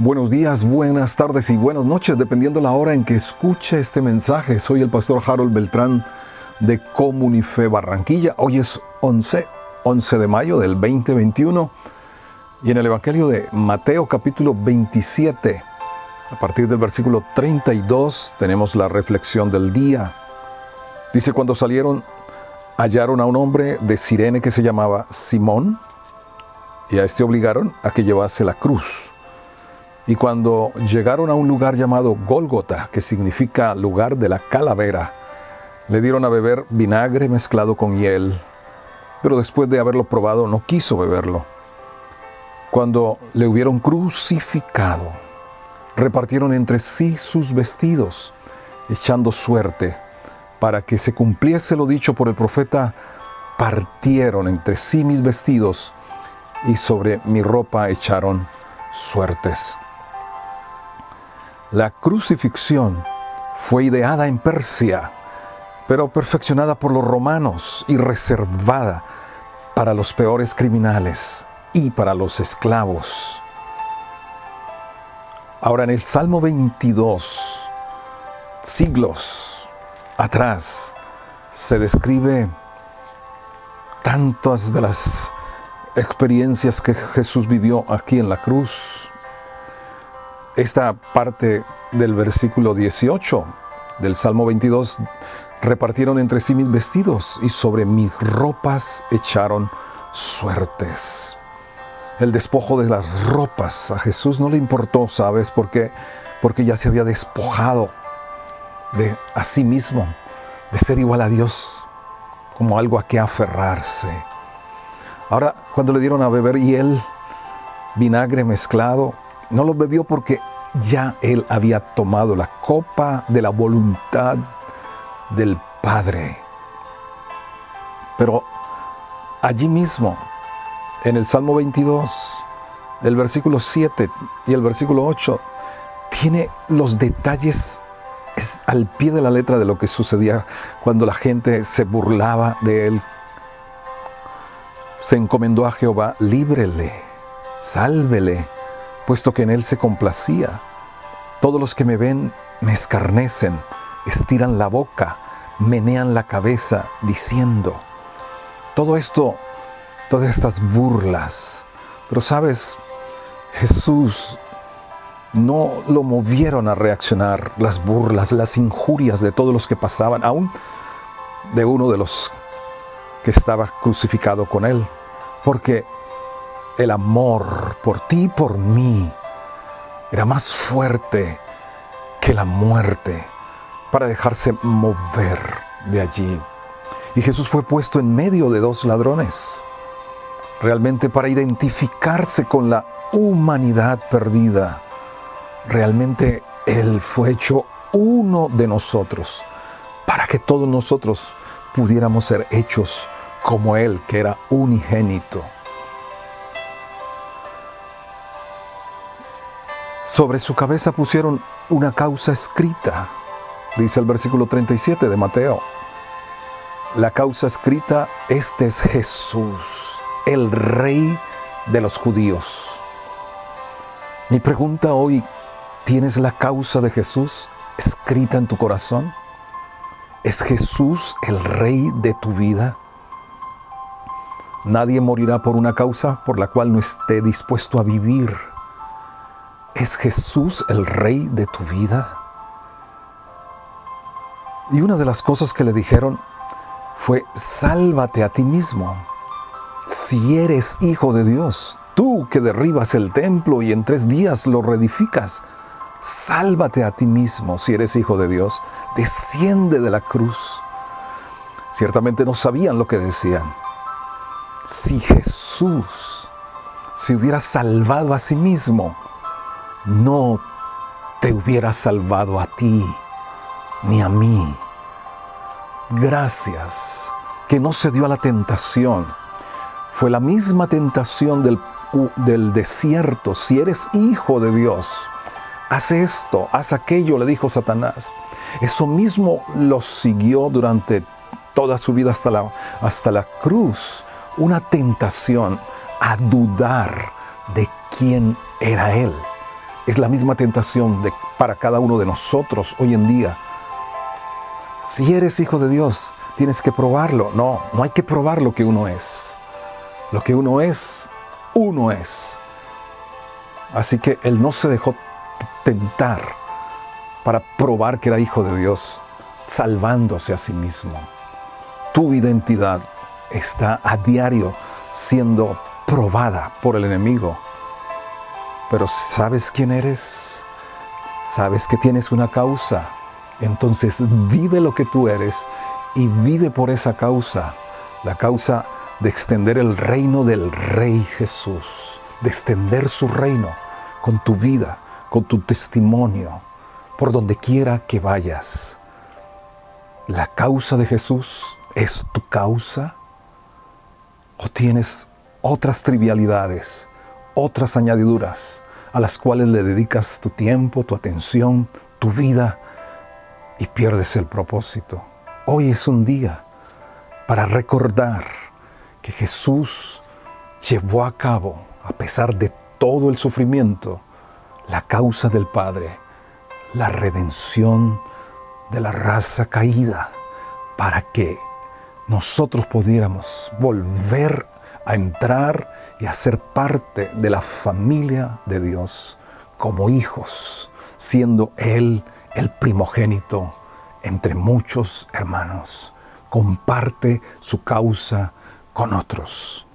Buenos días, buenas tardes y buenas noches, dependiendo la hora en que escuche este mensaje. Soy el pastor Harold Beltrán de Comunife Barranquilla. Hoy es 11, 11 de mayo del 2021 y en el Evangelio de Mateo capítulo 27, a partir del versículo 32, tenemos la reflexión del día. Dice, cuando salieron, hallaron a un hombre de Sirene que se llamaba Simón y a este obligaron a que llevase la cruz. Y cuando llegaron a un lugar llamado Gólgota, que significa lugar de la calavera, le dieron a beber vinagre mezclado con hiel, pero después de haberlo probado no quiso beberlo. Cuando le hubieron crucificado, repartieron entre sí sus vestidos, echando suerte, para que se cumpliese lo dicho por el profeta, partieron entre sí mis vestidos y sobre mi ropa echaron suertes. La crucifixión fue ideada en Persia, pero perfeccionada por los romanos y reservada para los peores criminales y para los esclavos. Ahora en el Salmo 22, siglos atrás, se describe tantas de las experiencias que Jesús vivió aquí en la cruz, esta parte del versículo 18 del Salmo 22, repartieron entre sí mis vestidos y sobre mis ropas echaron suertes. El despojo de las ropas a Jesús no le importó, ¿sabes por qué? Porque ya se había despojado de a sí mismo, de ser igual a Dios, como algo a que aferrarse. Ahora, cuando le dieron a beber y él vinagre mezclado, no lo bebió porque ya él había tomado la copa de la voluntad del Padre. Pero allí mismo, en el Salmo 22, el versículo 7 y el versículo 8, tiene los detalles al pie de la letra de lo que sucedía cuando la gente se burlaba de él. Se encomendó a Jehová, líbrele, sálvele puesto que en Él se complacía. Todos los que me ven me escarnecen, estiran la boca, menean la cabeza, diciendo, todo esto, todas estas burlas. Pero sabes, Jesús no lo movieron a reaccionar las burlas, las injurias de todos los que pasaban, aún de uno de los que estaba crucificado con él, porque el amor por ti y por mí era más fuerte que la muerte para dejarse mover de allí. Y Jesús fue puesto en medio de dos ladrones, realmente para identificarse con la humanidad perdida. Realmente Él fue hecho uno de nosotros, para que todos nosotros pudiéramos ser hechos como Él, que era unigénito. Sobre su cabeza pusieron una causa escrita, dice el versículo 37 de Mateo. La causa escrita, este es Jesús, el rey de los judíos. Mi pregunta hoy, ¿tienes la causa de Jesús escrita en tu corazón? ¿Es Jesús el rey de tu vida? Nadie morirá por una causa por la cual no esté dispuesto a vivir ¿Es Jesús el rey de tu vida? Y una de las cosas que le dijeron fue, sálvate a ti mismo. Si eres hijo de Dios, tú que derribas el templo y en tres días lo reedificas, sálvate a ti mismo si eres hijo de Dios. Desciende de la cruz. Ciertamente no sabían lo que decían. Si Jesús se hubiera salvado a sí mismo, no te hubiera salvado a ti ni a mí. Gracias que no se dio a la tentación. Fue la misma tentación del, del desierto. Si eres hijo de Dios, haz esto, haz aquello, le dijo Satanás. Eso mismo lo siguió durante toda su vida hasta la, hasta la cruz. Una tentación a dudar de quién era Él Es la misma tentación para cada uno de nosotros hoy en día. Si eres hijo de Dios, tienes que probarlo. No, no hay que probar lo que uno es. Lo que uno es, uno es. Así que él no se dejó tentar para probar que era hijo de Dios, salvándose a sí mismo. Tu identidad está a diario siendo probada por el enemigo. Pero ¿sabes quién eres? ¿Sabes que tienes una causa? Entonces vive lo que tú eres y vive por esa causa, la causa de extender el reino del Rey Jesús, de extender su reino con tu vida, con tu testimonio, por donde quiera que vayas. ¿La causa de Jesús es tu causa? ¿O tienes otras trivialidades, otras añadiduras a las cuales le dedicas tu tiempo, tu atención, tu vida y pierdes el propósito? Hoy es un día para recordar que Jesús llevó a cabo, a pesar de todo el sufrimiento, la causa del Padre, la redención de la raza caída, para que nosotros pudiéramos volver a entrar y a ser parte de la familia de Dios como hijos, siendo Él el primogénito entre muchos hermanos. Comparte su causa con otros.